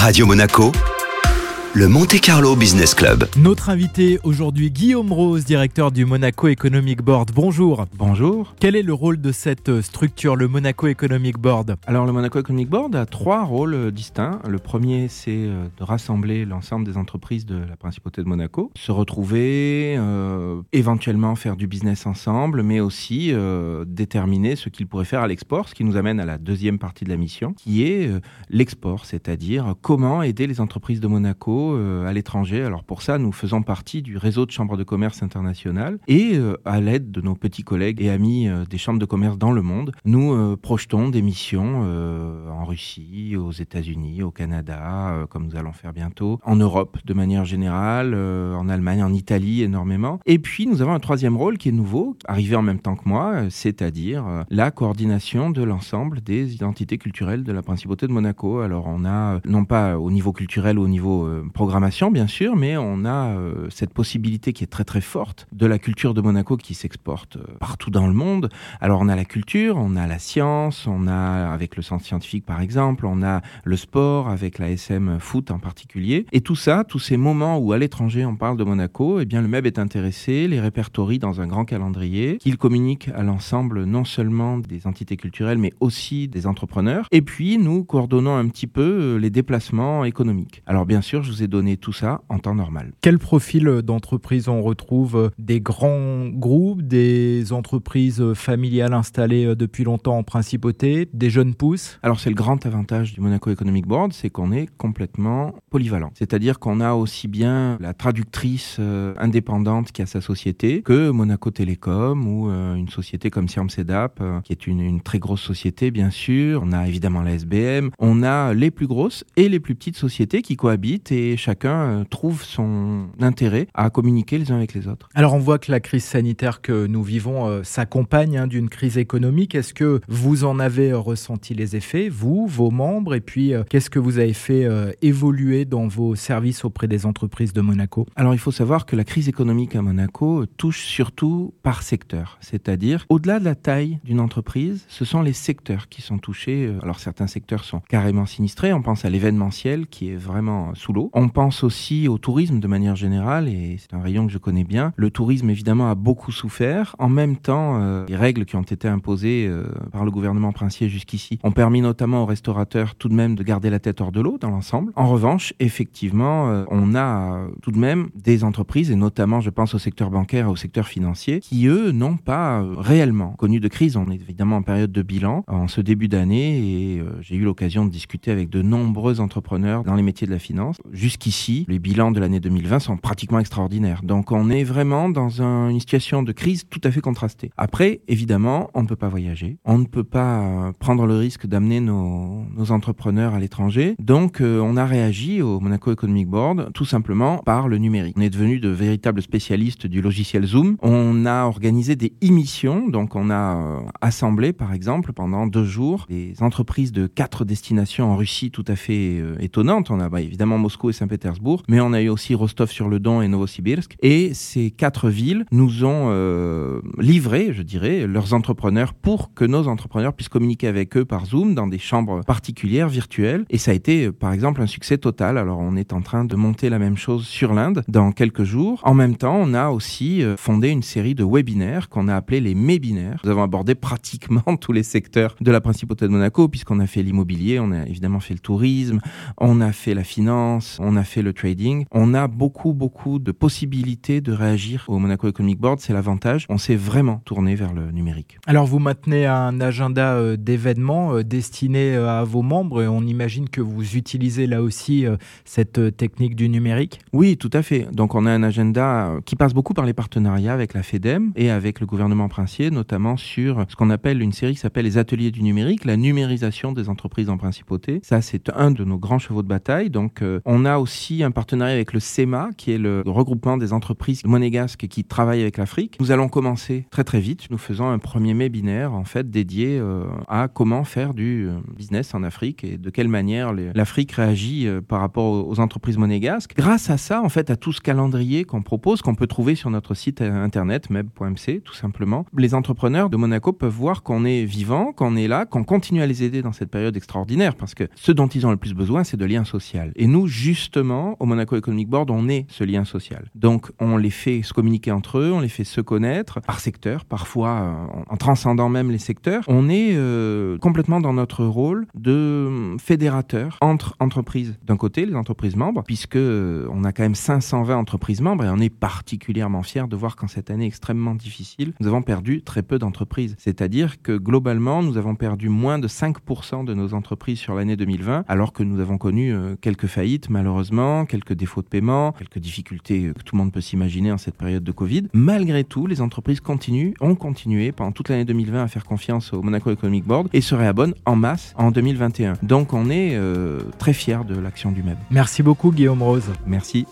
Radio Monaco, le Monte Carlo Business Club. Notre invité aujourd'hui, Guillaume Rose, directeur du Monaco Economic Board. Bonjour. Bonjour. Quel est le rôle de cette structure, le Monaco Economic Board? Alors le Monaco Economic Board a trois rôles euh, distincts. Le premier, c'est euh, de rassembler l'ensemble des entreprises de la principauté de Monaco, se retrouver, euh, éventuellement faire du business ensemble, mais aussi euh, déterminer ce qu'ils pourraient faire à l'export, ce qui nous amène à la deuxième partie de la mission, qui est euh, l'export, c'est-à-dire comment aider les entreprises de Monaco euh, à l'étranger. Alors pour ça, nous faisons partie du réseau de chambres de commerce internationales et euh, à l'aide de nos petits collègues et amis euh, des chambres de commerce dans le monde, nous projetons des missions en Russie, aux États-Unis, au Canada, comme nous allons faire bientôt, en Europe de manière générale, en Allemagne, en Italie énormément. Et puis nous avons un troisième rôle qui est nouveau, arrivé en même temps que moi, c'est-à-dire la coordination de l'ensemble des identités culturelles de la principauté de Monaco. Alors on a, non pas au niveau culturel ou au niveau programmation bien sûr, mais on a euh, cette possibilité qui est très très forte de la culture de Monaco qui s'exporte euh, partout dans le monde. Alors on a la culture, on a la science, on a avec le centre scientifique par exemple, on a le sport avec la SM foot en particulier. Et tout ça, tous ces moments où à l'étranger on parle de Monaco, eh bien le MEB est intéressé, les répertorie dans un grand calendrier, qu'il communique à l'ensemble non seulement des entités culturelles mais aussi des entrepreneurs. Et puis nous coordonnons un petit peu euh, les déplacements économiques. Alors bien sûr, je vous ai donné tout ça en temps normal. Quel profil d'entreprise on retrouve? Des grands groupes, des entreprises familiales installées euh, depuis longtemps en principauté, des jeunes pousses? Alors c'est le grand avantage du Monaco Economic Board, c'est qu'on est complètement polyvalent. C'est-à-dire qu'on a aussi bien la traductrice euh, indépendante qui a sa société que Monaco Télécom ou euh, une société comme Siam Sedap, qui est une, une très grosse société bien sûr. On a évidemment la SBM. On a les plus grosses et les plus petites sociétés qui cohabitent et chacun euh, trouve son intérêt à communiquer les uns avec les autres. Alors on voit que la crise sanitaire que nous vivons euh, s'accompagne hein, d'une crise économique. Est-ce que vous en avez euh, ressenti les effets, vous, vos membres? Et puis euh, qu'est-ce que vous avez fait euh, évoluer dans vos services auprès des entreprises de Monaco? Alors il faut savoir que la crise économique à Monaco touche surtout par secteur, c'est-à-dire au-delà de la taille d'une entreprise, ce sont les secteurs qui sont touchés. Alors certains secteurs sont carrément sinistrés, on pense à l'événementiel qui est vraiment sous l'eau. On pense aussi au tourisme de manière générale et c'est un rayon que je connais bien. Le tourisme évidemment a beaucoup souffert. En même temps, euh, les règles qui ont été imposées euh, par le gouvernement princier jusqu'ici ont permis notamment aux restaurateurs tout de même de garder la tête hors de l'eau dans l'ensemble. En revanche, effectivement, euh, on a euh, tout de même des entreprises, et notamment je pense au secteur bancaire et au secteur financier, qui eux n'ont pas euh, réellement connu de crise. On est évidemment en période de bilan en ce début d'année et euh, j'ai eu l'occasion de discuter avec de nombreux entrepreneurs dans les métiers de la finance. Jusqu'ici, les bilans de l'année 2020 sont pratiquement extraordinaires. Donc on est vraiment dans un- une situation de crise tout à fait contrastée. Après, évidemment, on ne peut pas voyager, on ne peut pas euh, prendre le risque d'amener nos, entrepreneurs à l'étranger. Donc euh, on a réagi au Monaco Economic Board tout simplement par le numérique. On est devenu de véritables spécialistes du logiciel Zoom. On a organisé des émissions, donc on a euh, assemblé par exemple pendant deux jours des entreprises de quatre destinations en Russie tout à fait étonnantes. On a bah, évidemment Moscou et Saint-Pétersbourg, mais on a eu aussi Rostov-sur-le-Don et Novosibirsk. Et ces quatre villes nous ont euh, livré, je dirais, leurs entrepreneurs pour que nos entrepreneurs puissent communiquer avec eux par Zoom dans des chambres particulières virtuelles. Et ça a été, euh, par exemple, un succès total. Alors on est en train de monter la même chose sur l'Inde dans quelques jours. En même temps, on a aussi euh, fondé une série de webinaires qu'on a appelés les mébinaires. Nous avons abordé pratiquement tous les secteurs de la principauté de Monaco, puisqu'on a fait l'immobilier, on a évidemment fait le tourisme, on a fait la finance, a fait le trading. On a beaucoup, beaucoup de possibilités de réagir au Monaco Economic Board. C'est l'avantage. On s'est vraiment tourné vers le numérique. Alors vous maintenez un agenda euh, d'événements euh, destiné euh, à vos membres et on imagine que vous utilisez là aussi cette technique du numérique. Oui, tout à fait. Donc on a un agenda qui passe beaucoup par les partenariats avec la FEDEM et avec le gouvernement princier, notamment sur ce qu'on appelle une série qui s'appelle les ateliers du numérique, la numérisation des entreprises en principauté. Ça, c'est un de nos grands chevaux de bataille. Donc on a aussi un partenariat avec le SEMA, qui est le regroupement des entreprises monégasques qui travaillent avec l'Afrique. Nous allons commencer très très vite. Nous faisons un premier webinaire en fait dédié euh, à comment faire du euh, business en Afrique et de quelle manière l'Afrique réagit euh, par rapport aux entreprises monégasques. Grâce à ça, en fait, à tout ce calendrier qu'on propose, qu'on peut trouver sur notre site internet meb.mc, tout simplement, les entrepreneurs de Monaco peuvent voir qu'on est vivant, qu'on est là, qu'on continue à les aider dans cette période extraordinaire, parce que ce dont ils ont le plus besoin, c'est de lien social. Et nous, justement, au Monaco Economic Board, on est ce lien social. Donc, on les fait se communiquer entre eux, on les fait se connaître par secteur, parfois euh, en transcendant même les secteurs. On est euh, complètement dans notre rôle de fédérateur entre entreprises. D'un côté, les entreprises membres, puisque euh, on a quand même 520 entreprises membres et on est particulièrement fiers de voir qu'en cette année extrêmement difficile, nous avons perdu très peu d'entreprises. C'est-à-dire que globalement, nous avons perdu moins de 5% de nos entreprises sur l'année 2020, alors que nous avons connu quelques faillites malheureusement, quelques défauts de paiement, quelques difficultés que tout le monde peut s'imaginer en cette période de Covid. Malgré tout, les entreprises continuent, ont continué pendant toute l'année 2020 à faire confiance au Monaco Economic Board et se réabonnent en masse en 2021. Donc on est euh, très fiers de l'action du MEB. Merci beaucoup Guillaume Rose. Merci.